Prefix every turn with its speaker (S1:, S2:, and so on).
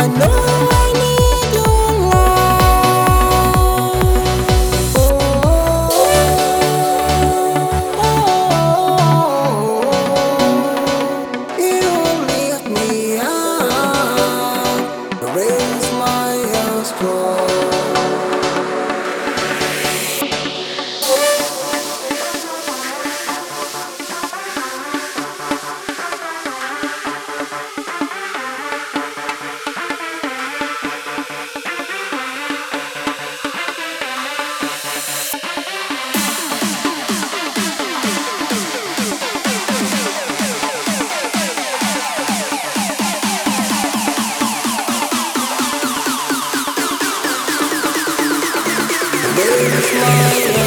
S1: I know This.